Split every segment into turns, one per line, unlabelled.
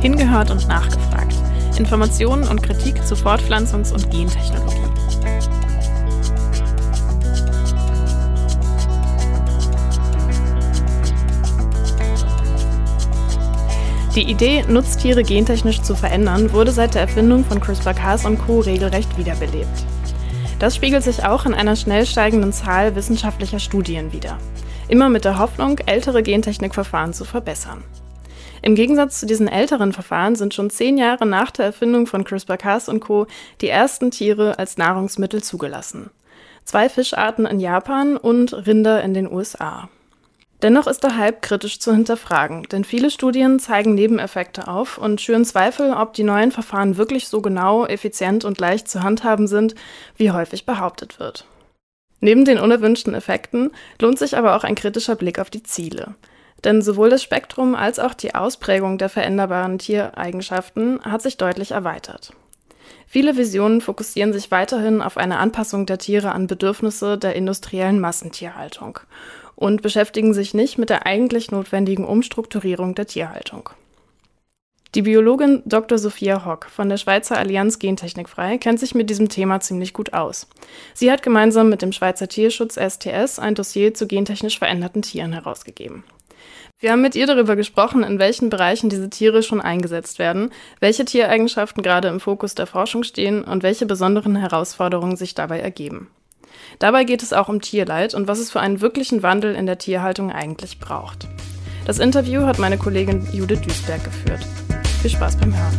Hingehört und nachgefragt. Informationen und Kritik zu Fortpflanzungs- und Gentechnologie. Die Idee, Nutztiere gentechnisch zu verändern, wurde seit der Erfindung von CRISPR-Cas und Co. regelrecht wiederbelebt. Das spiegelt sich auch in einer schnell steigenden Zahl wissenschaftlicher Studien wider. Immer mit der Hoffnung, ältere Gentechnikverfahren zu verbessern. Im Gegensatz zu diesen älteren Verfahren sind schon zehn Jahre nach der Erfindung von CRISPR-Cas und Co. die ersten Tiere als Nahrungsmittel zugelassen. Zwei Fischarten in Japan und Rinder in den USA. Dennoch ist der Hype kritisch zu hinterfragen, denn viele Studien zeigen Nebeneffekte auf und schüren Zweifel, ob die neuen Verfahren wirklich so genau, effizient und leicht zu handhaben sind, wie häufig behauptet wird. Neben den unerwünschten Effekten lohnt sich aber auch ein kritischer Blick auf die Ziele. Denn sowohl das Spektrum als auch die Ausprägung der veränderbaren Tiereigenschaften hat sich deutlich erweitert. Viele Visionen fokussieren sich weiterhin auf eine Anpassung der Tiere an Bedürfnisse der industriellen Massentierhaltung und beschäftigen sich nicht mit der eigentlich notwendigen Umstrukturierung der Tierhaltung. Die Biologin Dr. Sophia Hock von der Schweizer Allianz Gentechnikfrei kennt sich mit diesem Thema ziemlich gut aus. Sie hat gemeinsam mit dem Schweizer Tierschutz STS ein Dossier zu gentechnisch veränderten Tieren herausgegeben. Wir haben mit ihr darüber gesprochen, in welchen Bereichen diese Tiere schon eingesetzt werden, welche Tiereigenschaften gerade im Fokus der Forschung stehen und welche besonderen Herausforderungen sich dabei ergeben. Dabei geht es auch um Tierleid und was es für einen wirklichen Wandel in der Tierhaltung eigentlich braucht. Das Interview hat meine Kollegin Judith Duisberg geführt. Viel Spaß beim Hören.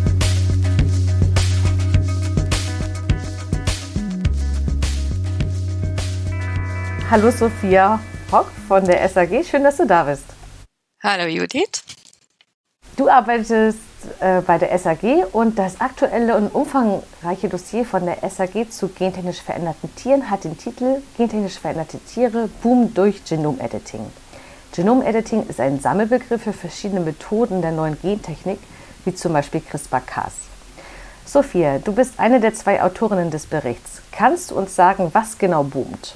Hallo Sophia Hock von der SAG, schön, dass du da bist.
Hallo Judith.
Du arbeitest äh, bei der SAG und das aktuelle und umfangreiche Dossier von der SAG zu gentechnisch veränderten Tieren hat den Titel Gentechnisch veränderte Tiere Boom durch Genomediting. Genomediting ist ein Sammelbegriff für verschiedene Methoden der neuen Gentechnik, wie zum Beispiel CRISPR-Cas. Sophia, du bist eine der zwei Autorinnen des Berichts. Kannst du uns sagen, was genau boomt?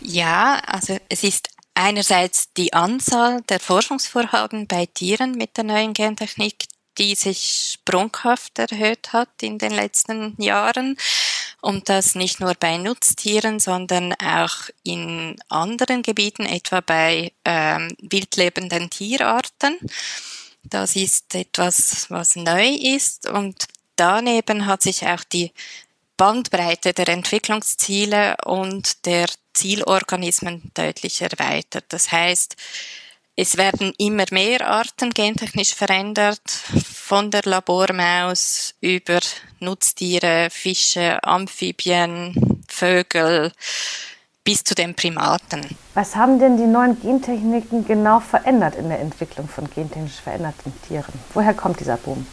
Ja, also es ist einerseits die Anzahl der Forschungsvorhaben bei Tieren mit der neuen Gentechnik, die sich sprunghaft erhöht hat in den letzten Jahren. Und das nicht nur bei Nutztieren, sondern auch in anderen Gebieten, etwa bei ähm, wildlebenden Tierarten. Das ist etwas, was neu ist. Und daneben hat sich auch die Bandbreite der Entwicklungsziele und der Zielorganismen deutlich erweitert. Das heißt, es werden immer mehr Arten gentechnisch verändert, von der Labormaus über Nutztiere, Fische, Amphibien, Vögel bis zu den Primaten.
Was haben denn die neuen Gentechniken genau verändert in der Entwicklung von gentechnisch veränderten Tieren? Woher kommt dieser Boom?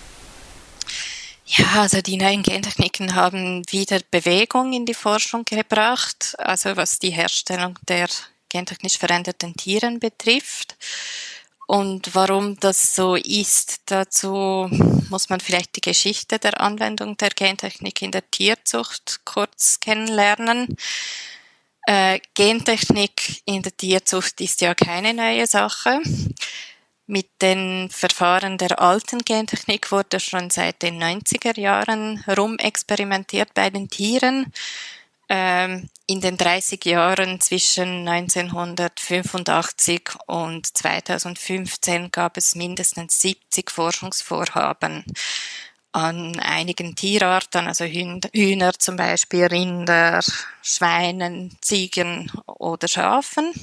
Ja, also die neuen Gentechniken haben wieder Bewegung in die Forschung gebracht, also was die Herstellung der gentechnisch veränderten Tieren betrifft. Und warum das so ist, dazu muss man vielleicht die Geschichte der Anwendung der Gentechnik in der Tierzucht kurz kennenlernen. Äh, Gentechnik in der Tierzucht ist ja keine neue Sache. Mit den Verfahren der alten Gentechnik wurde schon seit den 90er Jahren rumexperimentiert bei den Tieren. Ähm, in den 30 Jahren zwischen 1985 und 2015 gab es mindestens 70 Forschungsvorhaben an einigen Tierarten, also Hühner zum Beispiel, Rinder, Schweinen, Ziegen oder Schafen.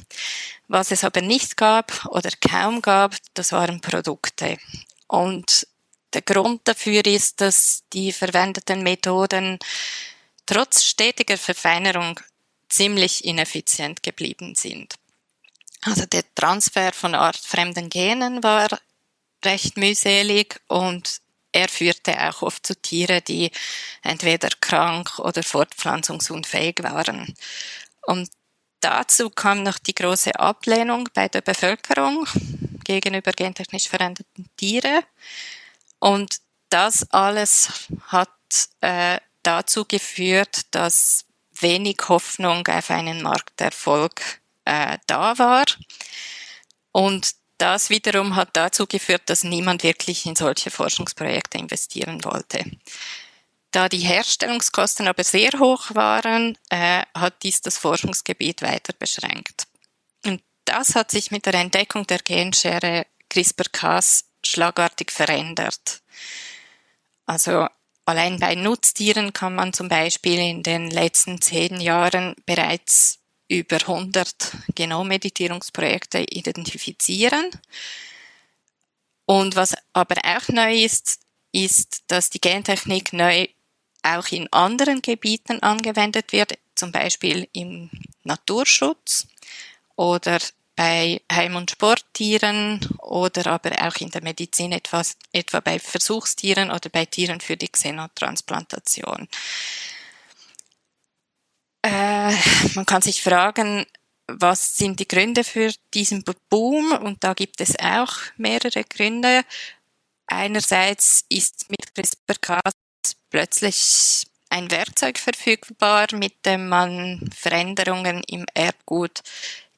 Was es aber nicht gab oder kaum gab, das waren Produkte. Und der Grund dafür ist, dass die verwendeten Methoden trotz stetiger Verfeinerung ziemlich ineffizient geblieben sind. Also der Transfer von artfremden Genen war recht mühselig und er führte auch oft zu Tieren, die entweder krank oder fortpflanzungsunfähig waren. Und dazu kam noch die große Ablehnung bei der Bevölkerung gegenüber gentechnisch veränderten Tieren. Und das alles hat äh, dazu geführt, dass wenig Hoffnung auf einen Markterfolg äh, da war. Und das wiederum hat dazu geführt, dass niemand wirklich in solche Forschungsprojekte investieren wollte. Da die Herstellungskosten aber sehr hoch waren, äh, hat dies das Forschungsgebiet weiter beschränkt. Und das hat sich mit der Entdeckung der Genschere CRISPR-Cas schlagartig verändert. Also allein bei Nutztieren kann man zum Beispiel in den letzten zehn Jahren bereits über 100 Genommeditierungsprojekte identifizieren. Und was aber auch neu ist, ist, dass die Gentechnik neu auch in anderen Gebieten angewendet wird, zum Beispiel im Naturschutz oder bei Heim- und Sporttieren oder aber auch in der Medizin etwa, etwa bei Versuchstieren oder bei Tieren für die Xenotransplantation. Äh, man kann sich fragen, was sind die Gründe für diesen Boom? Und da gibt es auch mehrere Gründe. Einerseits ist mit CRISPR-Cas plötzlich ein Werkzeug verfügbar, mit dem man Veränderungen im Erbgut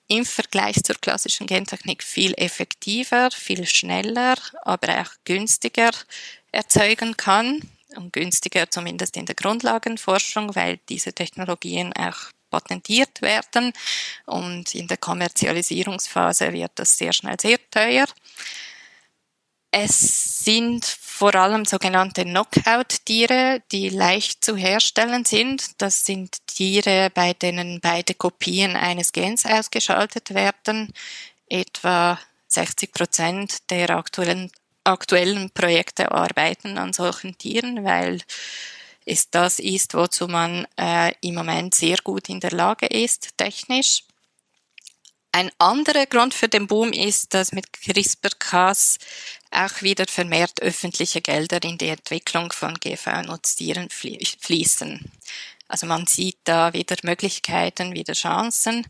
im Vergleich zur klassischen Gentechnik viel effektiver, viel schneller, aber auch günstiger erzeugen kann und günstiger zumindest in der Grundlagenforschung, weil diese Technologien auch patentiert werden und in der Kommerzialisierungsphase wird das sehr schnell sehr teuer. Es sind vor allem sogenannte Knockout-Tiere, die leicht zu herstellen sind. Das sind Tiere, bei denen beide Kopien eines Gens ausgeschaltet werden. Etwa 60 Prozent der aktuellen, aktuellen Projekte arbeiten an solchen Tieren, weil es das ist, wozu man äh, im Moment sehr gut in der Lage ist, technisch. Ein anderer Grund für den Boom ist, dass mit CRISPR-Cas auch wieder vermehrt öffentliche Gelder in die Entwicklung von GV-Nutztieren fließen. Also man sieht da wieder Möglichkeiten, wieder Chancen.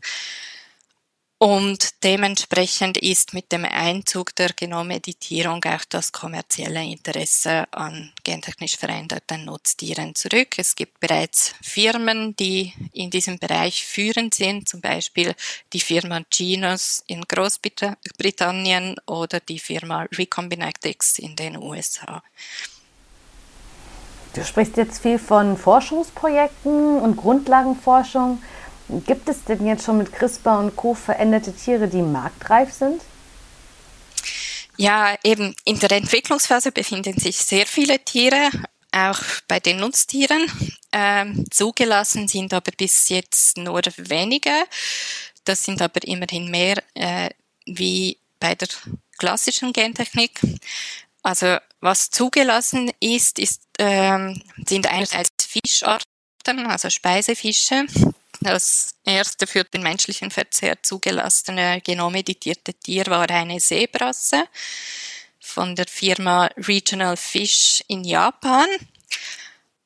Und dementsprechend ist mit dem Einzug der Genommeditierung auch das kommerzielle Interesse an gentechnisch veränderten Nutztieren zurück. Es gibt bereits Firmen, die in diesem Bereich führend sind, zum Beispiel die Firma Genus in Großbritannien oder die Firma Recombinetics in den USA.
Du sprichst jetzt viel von Forschungsprojekten und Grundlagenforschung. Gibt es denn jetzt schon mit CRISPR und Co. veränderte Tiere, die marktreif sind?
Ja, eben in der Entwicklungsphase befinden sich sehr viele Tiere, auch bei den Nutztieren. Ähm, zugelassen sind aber bis jetzt nur wenige. Das sind aber immerhin mehr äh, wie bei der klassischen Gentechnik. Also was zugelassen ist, ist ähm, sind einerseits Fischarten, also Speisefische, das erste für den menschlichen Verzehr zugelassene genomeditierte Tier war eine Seebrasse von der Firma Regional Fish in Japan.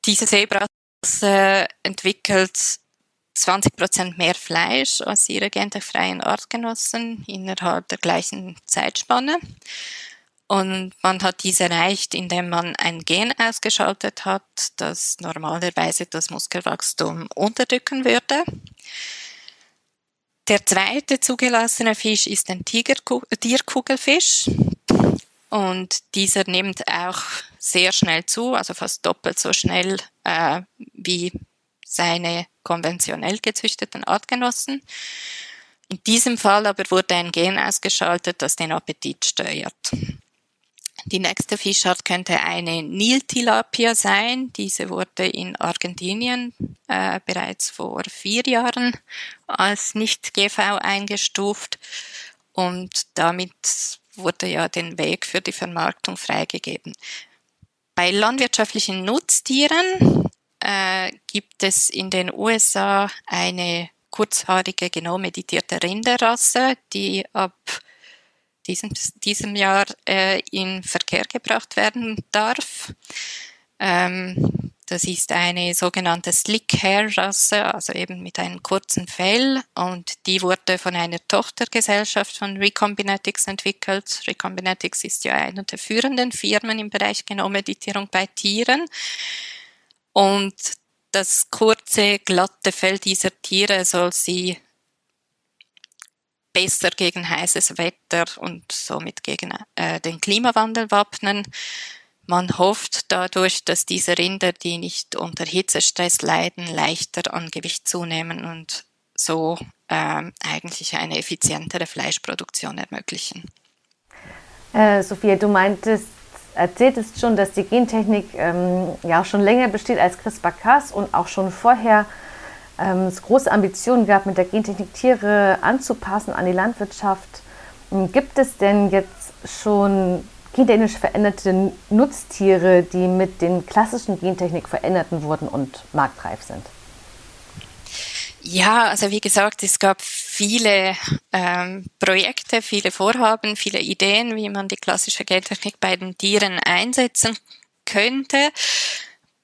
Diese Seebrasse entwickelt 20 Prozent mehr Fleisch als ihre genderfreien Artgenossen innerhalb der gleichen Zeitspanne. Und man hat dies erreicht, indem man ein Gen ausgeschaltet hat, das normalerweise das Muskelwachstum unterdrücken würde. Der zweite zugelassene Fisch ist ein Tierkugelfisch. Und dieser nimmt auch sehr schnell zu, also fast doppelt so schnell äh, wie seine konventionell gezüchteten Artgenossen. In diesem Fall aber wurde ein Gen ausgeschaltet, das den Appetit steuert. Die nächste Fischart könnte eine Niltilapia sein. Diese wurde in Argentinien äh, bereits vor vier Jahren als nicht GV eingestuft und damit wurde ja den Weg für die Vermarktung freigegeben. Bei landwirtschaftlichen Nutztieren äh, gibt es in den USA eine kurzhaarige genomeditierte Rinderrasse, die ab diesem, diesem Jahr äh, in Verkehr gebracht werden darf. Ähm, das ist eine sogenannte Slick Hair Rasse, also eben mit einem kurzen Fell und die wurde von einer Tochtergesellschaft von Recombinetics entwickelt. Recombinetics ist ja eine der führenden Firmen im Bereich Genommeditierung bei Tieren und das kurze, glatte Fell dieser Tiere soll sie besser gegen heißes Wetter und somit gegen äh, den Klimawandel wappnen. Man hofft dadurch, dass diese Rinder, die nicht unter Hitzestress leiden, leichter an Gewicht zunehmen und so ähm, eigentlich eine effizientere Fleischproduktion ermöglichen.
Äh, Sophia, du meintest, erzähltest schon, dass die Gentechnik ähm, ja schon länger besteht als CRISPR-Cas und auch schon vorher ähm, es große Ambitionen gab, mit der Gentechnik Tiere anzupassen an die Landwirtschaft. Ähm, gibt es denn jetzt schon gentechnisch veränderte Nutztiere, die mit den klassischen Gentechnik veränderten wurden und marktreif sind?
Ja, also wie gesagt, es gab viele ähm, Projekte, viele Vorhaben, viele Ideen, wie man die klassische Gentechnik bei den Tieren einsetzen könnte.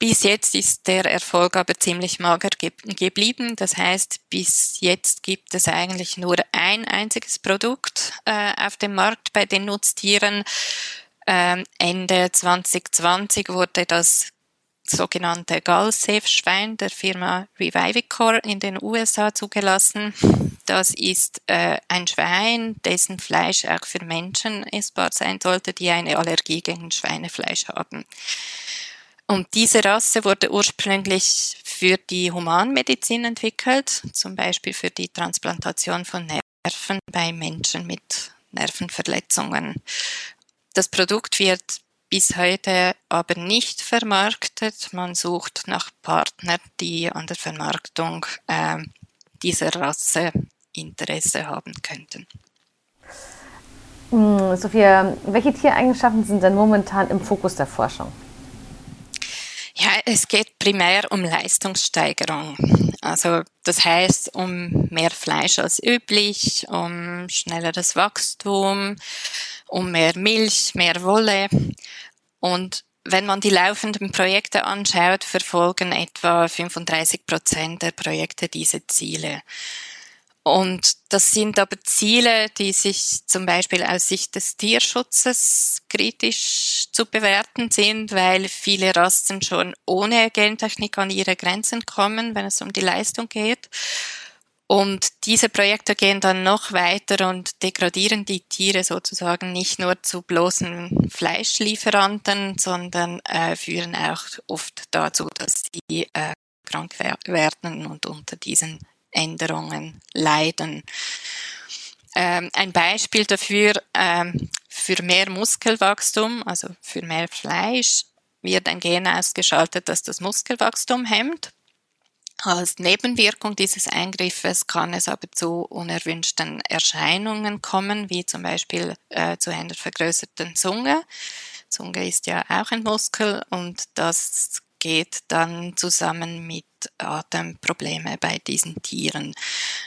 Bis jetzt ist der Erfolg aber ziemlich mager ge geblieben. Das heißt, bis jetzt gibt es eigentlich nur ein einziges Produkt äh, auf dem Markt bei den Nutztieren. Ähm, Ende 2020 wurde das sogenannte Gallsafe-Schwein der Firma Revivicor in den USA zugelassen. Das ist äh, ein Schwein, dessen Fleisch auch für Menschen essbar sein sollte, die eine Allergie gegen Schweinefleisch haben. Und diese Rasse wurde ursprünglich für die Humanmedizin entwickelt, zum Beispiel für die Transplantation von Nerven bei Menschen mit Nervenverletzungen. Das Produkt wird bis heute aber nicht vermarktet. Man sucht nach Partnern, die an der Vermarktung äh, dieser Rasse Interesse haben könnten.
Hm, Sophia, welche Tiereigenschaften sind denn momentan im Fokus der Forschung?
Ja, es geht primär um Leistungssteigerung. Also das heißt um mehr Fleisch als üblich, um schnelleres Wachstum, um mehr Milch, mehr Wolle. Und wenn man die laufenden Projekte anschaut, verfolgen etwa 35 Prozent der Projekte diese Ziele. Und das sind aber Ziele, die sich zum Beispiel aus Sicht des Tierschutzes kritisch zu bewerten sind, weil viele Rassen schon ohne Gentechnik an ihre Grenzen kommen, wenn es um die Leistung geht. Und diese Projekte gehen dann noch weiter und degradieren die Tiere sozusagen nicht nur zu bloßen Fleischlieferanten, sondern äh, führen auch oft dazu, dass sie äh, krank werden und unter diesen Änderungen leiden. Ähm, ein Beispiel dafür, ähm, für mehr Muskelwachstum, also für mehr Fleisch, wird ein Gen ausgeschaltet, das das Muskelwachstum hemmt. Als Nebenwirkung dieses Eingriffes kann es aber zu unerwünschten Erscheinungen kommen, wie zum Beispiel äh, zu einer vergrößerten Zunge. Zunge ist ja auch ein Muskel und das geht dann zusammen mit Atemprobleme bei diesen Tieren.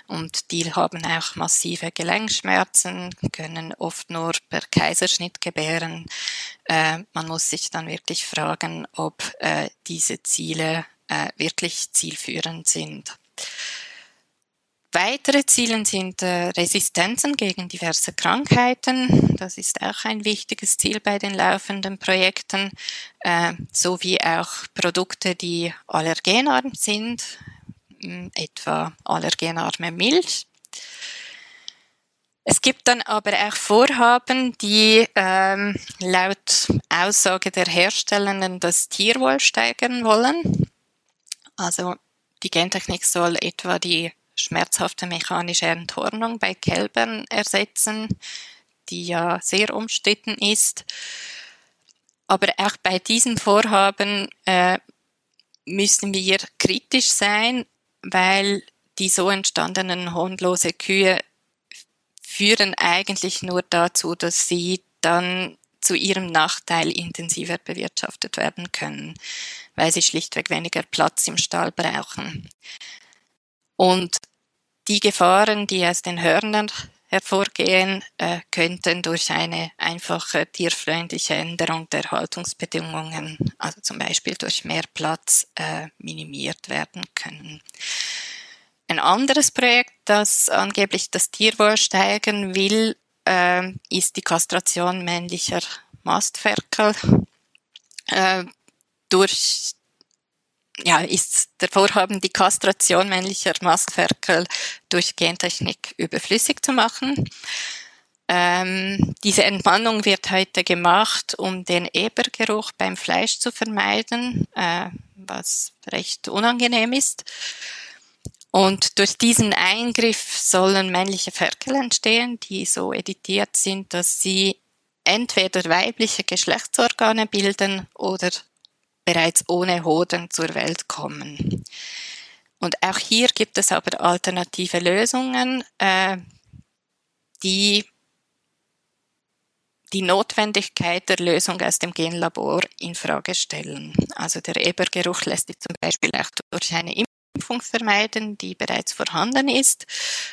Und die haben auch massive Gelenkschmerzen, können oft nur per Kaiserschnitt gebären. Äh, man muss sich dann wirklich fragen, ob äh, diese Ziele äh, wirklich zielführend sind. Weitere Ziele sind äh, Resistenzen gegen diverse Krankheiten. Das ist auch ein wichtiges Ziel bei den laufenden Projekten, äh, sowie auch Produkte, die allergenarm sind, etwa allergenarme Milch. Es gibt dann aber auch Vorhaben, die ähm, laut Aussage der Herstellenden das Tierwohl steigern wollen. Also die Gentechnik soll etwa die schmerzhafte mechanische Enthornung bei Kälbern ersetzen, die ja sehr umstritten ist. Aber auch bei diesen Vorhaben äh, müssen wir kritisch sein, weil die so entstandenen hohnlose Kühe führen eigentlich nur dazu, dass sie dann zu ihrem Nachteil intensiver bewirtschaftet werden können, weil sie schlichtweg weniger Platz im Stall brauchen. Und die Gefahren, die aus den Hörnern hervorgehen, äh, könnten durch eine einfache tierfreundliche Änderung der Haltungsbedingungen, also zum Beispiel durch mehr Platz, äh, minimiert werden können. Ein anderes Projekt, das angeblich das Tierwohl steigern will, äh, ist die Kastration männlicher Mastferkel. Äh, durch ja, ist der Vorhaben, die Kastration männlicher Mastferkel durch Gentechnik überflüssig zu machen. Ähm, diese Entmannung wird heute gemacht, um den Ebergeruch beim Fleisch zu vermeiden, äh, was recht unangenehm ist. Und durch diesen Eingriff sollen männliche Ferkel entstehen, die so editiert sind, dass sie entweder weibliche Geschlechtsorgane bilden oder bereits ohne Hoden zur Welt kommen. Und auch hier gibt es aber alternative Lösungen, äh, die die Notwendigkeit der Lösung aus dem Genlabor in Frage stellen. Also der Ebergeruch lässt sich zum Beispiel auch durch eine Impfung vermeiden, die bereits vorhanden ist.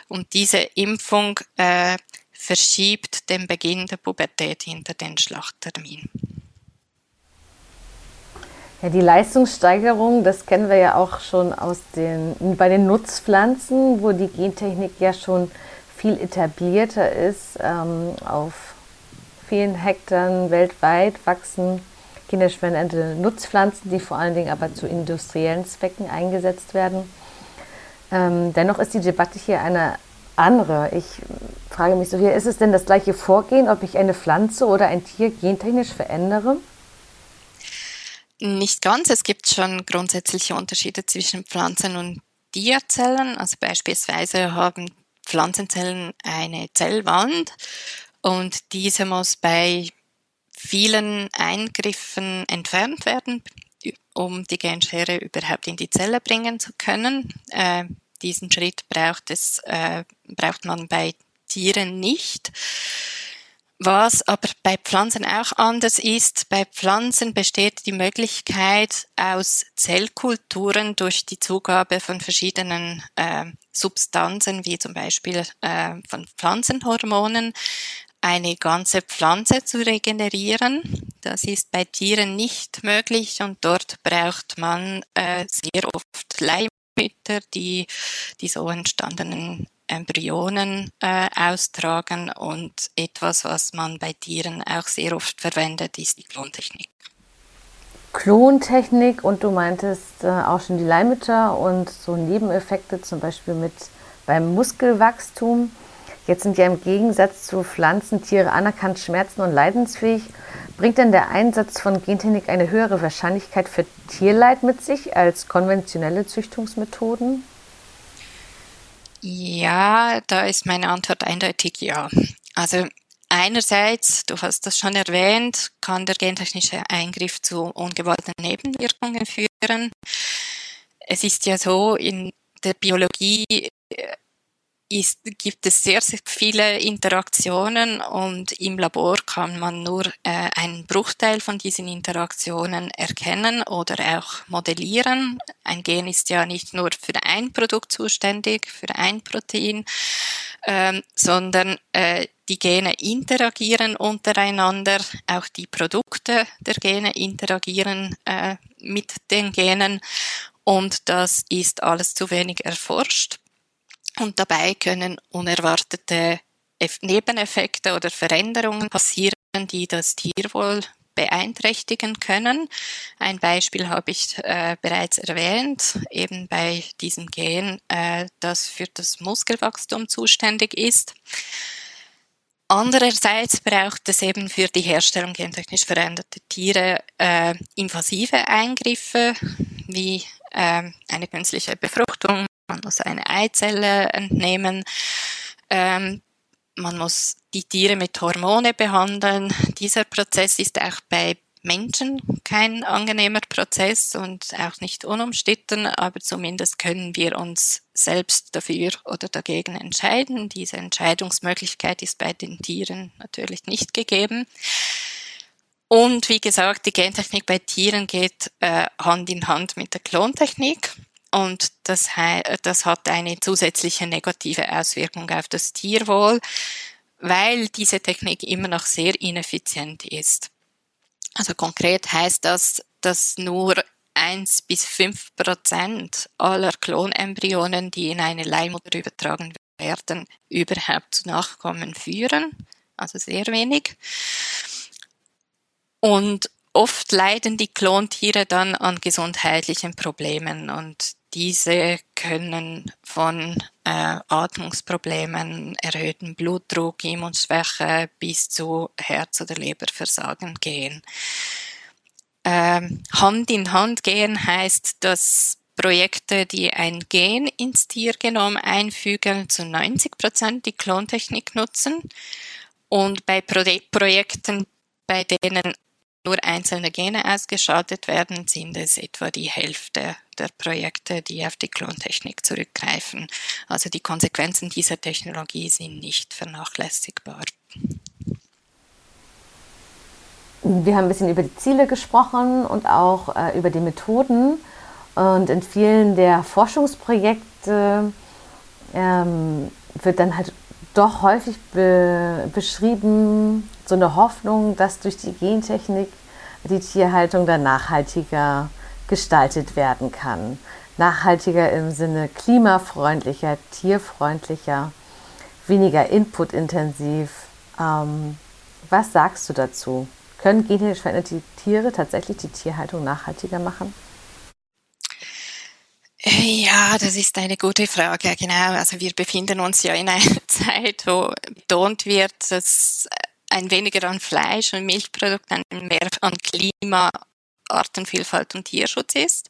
Und diese Impfung äh, verschiebt den Beginn der Pubertät hinter den Schlachttermin.
Ja, die Leistungssteigerung, das kennen wir ja auch schon aus den, bei den Nutzpflanzen, wo die Gentechnik ja schon viel etablierter ist. Ähm, auf vielen Hektar weltweit wachsen genetisch veränderte Nutzpflanzen, die vor allen Dingen aber zu industriellen Zwecken eingesetzt werden. Ähm, dennoch ist die Debatte hier eine andere. Ich frage mich so hier, ist es denn das gleiche Vorgehen, ob ich eine Pflanze oder ein Tier gentechnisch verändere?
Nicht ganz. Es gibt schon grundsätzliche Unterschiede zwischen Pflanzen und Tierzellen. Also beispielsweise haben Pflanzenzellen eine Zellwand und diese muss bei vielen Eingriffen entfernt werden, um die Genschere überhaupt in die Zelle bringen zu können. Äh, diesen Schritt braucht es, äh, braucht man bei Tieren nicht. Was aber bei Pflanzen auch anders ist, bei Pflanzen besteht die Möglichkeit, aus Zellkulturen durch die Zugabe von verschiedenen äh, Substanzen, wie zum Beispiel äh, von Pflanzenhormonen, eine ganze Pflanze zu regenerieren. Das ist bei Tieren nicht möglich und dort braucht man äh, sehr oft Leihmütter, die die so entstandenen Embryonen äh, austragen und etwas, was man bei Tieren auch sehr oft verwendet, ist die Klontechnik.
Klontechnik und du meintest äh, auch schon die Leihmütter und so Nebeneffekte, zum Beispiel mit beim Muskelwachstum. Jetzt sind ja im Gegensatz zu Pflanzen Tiere anerkannt schmerzen- und leidensfähig. Bringt denn der Einsatz von Gentechnik eine höhere Wahrscheinlichkeit für Tierleid mit sich als konventionelle Züchtungsmethoden?
Ja, da ist meine Antwort eindeutig ja. Also einerseits, du hast das schon erwähnt, kann der gentechnische Eingriff zu ungewollten Nebenwirkungen führen. Es ist ja so, in der Biologie äh, ist, gibt es sehr, sehr viele Interaktionen und im Labor kann man nur äh, einen Bruchteil von diesen Interaktionen erkennen oder auch modellieren. Ein Gen ist ja nicht nur für ein Produkt zuständig, für ein Protein, ähm, sondern äh, die Gene interagieren untereinander, auch die Produkte der Gene interagieren äh, mit den Genen und das ist alles zu wenig erforscht. Und dabei können unerwartete Nebeneffekte oder Veränderungen passieren, die das Tierwohl beeinträchtigen können. Ein Beispiel habe ich äh, bereits erwähnt, eben bei diesem Gen, äh, das für das Muskelwachstum zuständig ist. Andererseits braucht es eben für die Herstellung gentechnisch veränderter Tiere äh, invasive Eingriffe wie äh, eine künstliche Befruchtung, man muss eine Eizelle entnehmen. Ähm, man muss die Tiere mit Hormone behandeln. Dieser Prozess ist auch bei Menschen kein angenehmer Prozess und auch nicht unumstritten, aber zumindest können wir uns selbst dafür oder dagegen entscheiden. Diese Entscheidungsmöglichkeit ist bei den Tieren natürlich nicht gegeben. Und wie gesagt, die Gentechnik bei Tieren geht äh, Hand in Hand mit der Klontechnik. Und das, das hat eine zusätzliche negative Auswirkung auf das Tierwohl, weil diese Technik immer noch sehr ineffizient ist. Also konkret heißt das, dass nur 1 bis 5 Prozent aller Klonembryonen, die in eine Leihmutter übertragen werden, überhaupt zu Nachkommen führen. Also sehr wenig. Und oft leiden die Klontiere dann an gesundheitlichen Problemen und diese können von äh, Atmungsproblemen, erhöhten Blutdruck, Immunschwäche bis zu Herz- oder Leberversagen gehen. Ähm, Hand in Hand gehen heißt, dass Projekte, die ein Gen ins Tiergenom einfügen, zu 90 Prozent die Klontechnik nutzen. Und bei Pro Projekten, bei denen nur einzelne Gene ausgeschaltet werden, sind es etwa die Hälfte der Projekte, die auf die Klontechnik zurückgreifen. Also die Konsequenzen dieser Technologie sind nicht vernachlässigbar.
Wir haben ein bisschen über die Ziele gesprochen und auch äh, über die Methoden. Und in vielen der Forschungsprojekte ähm, wird dann halt doch häufig be beschrieben, so eine Hoffnung, dass durch die Gentechnik die Tierhaltung dann nachhaltiger gestaltet werden kann. Nachhaltiger im Sinne klimafreundlicher, tierfreundlicher, weniger inputintensiv. Ähm, was sagst du dazu? Können genetisch veränderte Tiere tatsächlich die Tierhaltung nachhaltiger machen?
Ja, das ist eine gute Frage. Genau. Also wir befinden uns ja in einer Zeit, wo betont wird, dass ein weniger an Fleisch und Milchprodukten, mehr an Klima, Artenvielfalt und Tierschutz ist.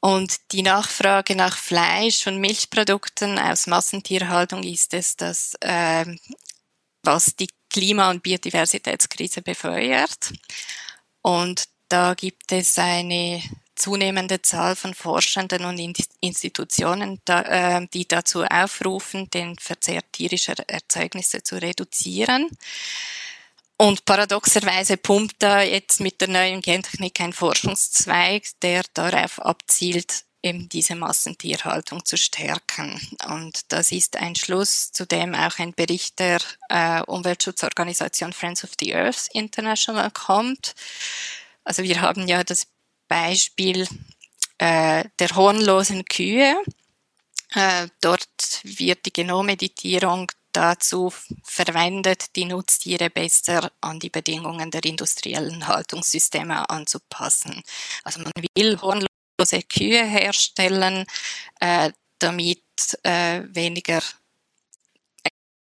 Und die Nachfrage nach Fleisch und Milchprodukten aus Massentierhaltung ist es, dass, äh, was die Klima- und Biodiversitätskrise befeuert. Und da gibt es eine zunehmende Zahl von Forschenden und Institutionen, äh, die dazu aufrufen, den Verzehr tierischer Erzeugnisse zu reduzieren. Und paradoxerweise pumpt da jetzt mit der neuen Gentechnik ein Forschungszweig, der darauf abzielt, eben diese Massentierhaltung zu stärken. Und das ist ein Schluss, zu dem auch ein Bericht der äh, Umweltschutzorganisation Friends of the Earth International kommt. Also wir haben ja das Beispiel äh, der hornlosen Kühe. Äh, dort wird die Genomeditierung dazu verwendet, die Nutztiere besser an die Bedingungen der industriellen Haltungssysteme anzupassen. Also man will hornlose Kühe herstellen, äh, damit äh, weniger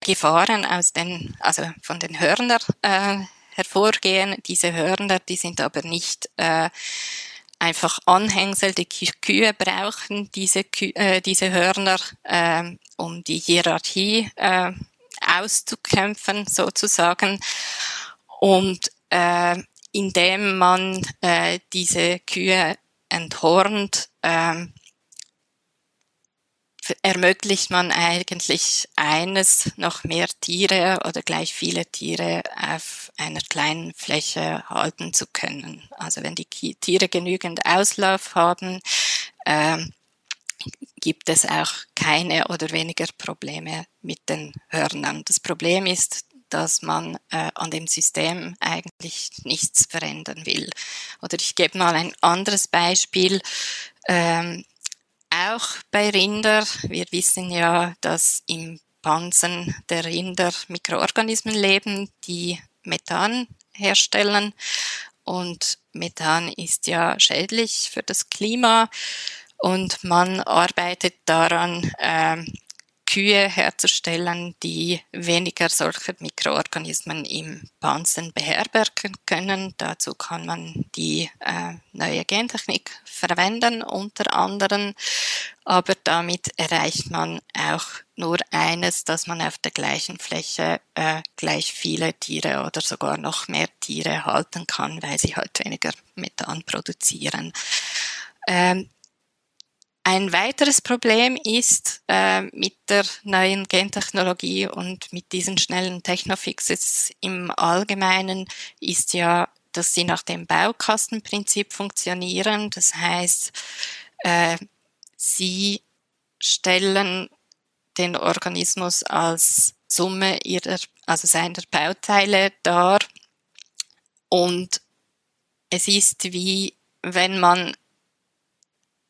Gefahren aus den, also von den Hörnern äh, hervorgehen. Diese Hörner, die sind aber nicht äh, einfach Anhängsel, die Kühe brauchen diese, Kü äh, diese Hörner, äh, um die Hierarchie äh, auszukämpfen sozusagen. Und äh, indem man äh, diese Kühe enthornt, äh, ermöglicht man eigentlich eines, noch mehr Tiere oder gleich viele Tiere auf einer kleinen Fläche halten zu können. Also wenn die Tiere genügend Auslauf haben, äh, gibt es auch keine oder weniger Probleme mit den Hörnern. Das Problem ist, dass man äh, an dem System eigentlich nichts verändern will. Oder ich gebe mal ein anderes Beispiel. Ähm, auch bei Rinder. Wir wissen ja, dass im Pansen der Rinder Mikroorganismen leben, die Methan herstellen. Und Methan ist ja schädlich für das Klima. Und man arbeitet daran, äh, Kühe herzustellen, die weniger solcher Mikroorganismen im Pansen beherbergen können. Dazu kann man die äh, neue Gentechnik verwenden, unter anderem. Aber damit erreicht man auch nur eines, dass man auf der gleichen Fläche äh, gleich viele Tiere oder sogar noch mehr Tiere halten kann, weil sie halt weniger Methan produzieren. Ähm, ein weiteres Problem ist äh, mit der neuen Gentechnologie und mit diesen schnellen Technofixes im Allgemeinen ist ja, dass sie nach dem Baukastenprinzip funktionieren. Das heißt, äh, sie stellen den Organismus als Summe ihrer, also seiner Bauteile dar und es ist wie wenn man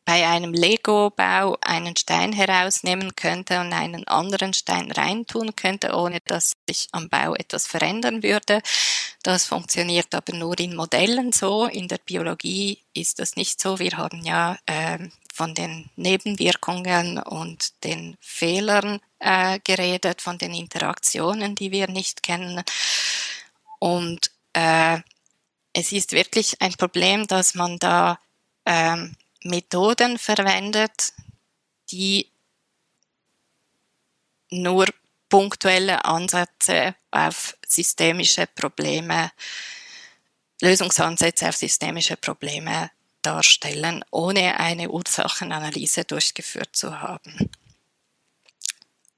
bei einem Lego-Bau einen Stein herausnehmen könnte und einen anderen Stein reintun könnte, ohne dass sich am Bau etwas verändern würde. Das funktioniert aber nur in Modellen so. In der Biologie ist das nicht so. Wir haben ja äh, von den Nebenwirkungen und den Fehlern äh, geredet, von den Interaktionen, die wir nicht kennen. Und äh, es ist wirklich ein Problem, dass man da ähm, Methoden verwendet, die nur punktuelle Ansätze auf systemische Probleme, Lösungsansätze auf systemische Probleme darstellen, ohne eine Ursachenanalyse durchgeführt zu haben.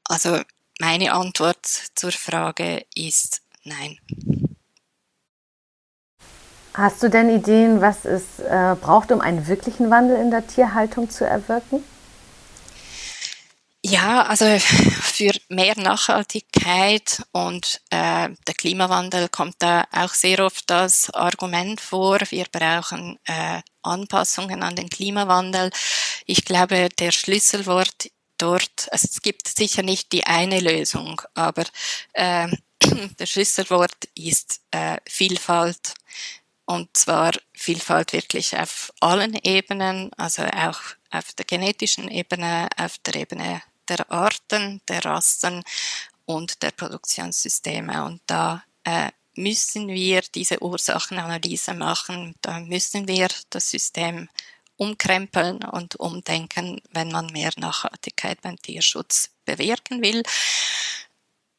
Also meine Antwort zur Frage ist nein.
Hast du denn Ideen, was es äh, braucht, um einen wirklichen Wandel in der Tierhaltung zu erwirken?
Ja, also für mehr Nachhaltigkeit und äh, der Klimawandel kommt da auch sehr oft das Argument vor, wir brauchen äh, Anpassungen an den Klimawandel. Ich glaube, der Schlüsselwort dort, also es gibt sicher nicht die eine Lösung, aber äh, der Schlüsselwort ist äh, Vielfalt. Und zwar Vielfalt wirklich auf allen Ebenen, also auch auf der genetischen Ebene, auf der Ebene der Arten, der Rassen und der Produktionssysteme. Und da äh, müssen wir diese Ursachenanalyse machen. Da müssen wir das System umkrempeln und umdenken, wenn man mehr Nachhaltigkeit beim Tierschutz bewirken will.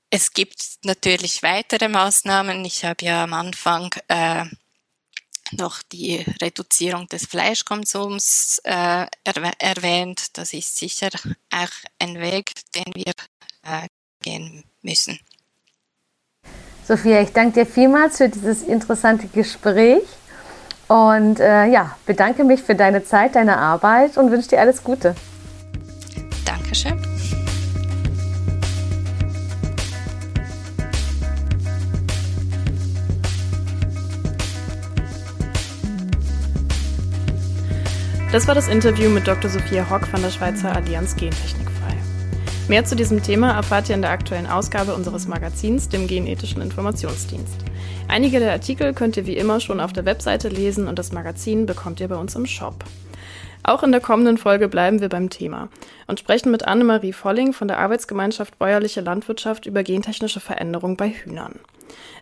Es gibt natürlich weitere Maßnahmen. Ich habe ja am Anfang äh, noch die Reduzierung des Fleischkonsums äh, erwäh erwähnt. Das ist sicher auch ein Weg, den wir äh, gehen müssen.
Sophia, ich danke dir vielmals für dieses interessante Gespräch und äh, ja, bedanke mich für deine Zeit, deine Arbeit und wünsche dir alles Gute.
Dankeschön.
Das war das Interview mit Dr. Sophia Hock von der Schweizer Allianz Gentechnikfrei. Mehr zu diesem Thema erfahrt ihr in der aktuellen Ausgabe unseres Magazins, dem Genethischen Informationsdienst. Einige der Artikel könnt ihr wie immer schon auf der Webseite lesen und das Magazin bekommt ihr bei uns im Shop. Auch in der kommenden Folge bleiben wir beim Thema und sprechen mit Annemarie Volling von der Arbeitsgemeinschaft Bäuerliche Landwirtschaft über gentechnische Veränderung bei Hühnern.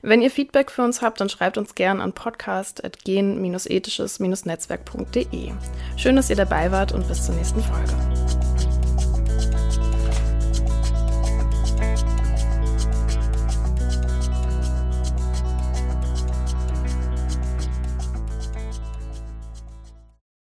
Wenn ihr Feedback für uns habt, dann schreibt uns gern an podcast.gen-ethisches-netzwerk.de. Schön, dass ihr dabei wart und bis zur nächsten Folge.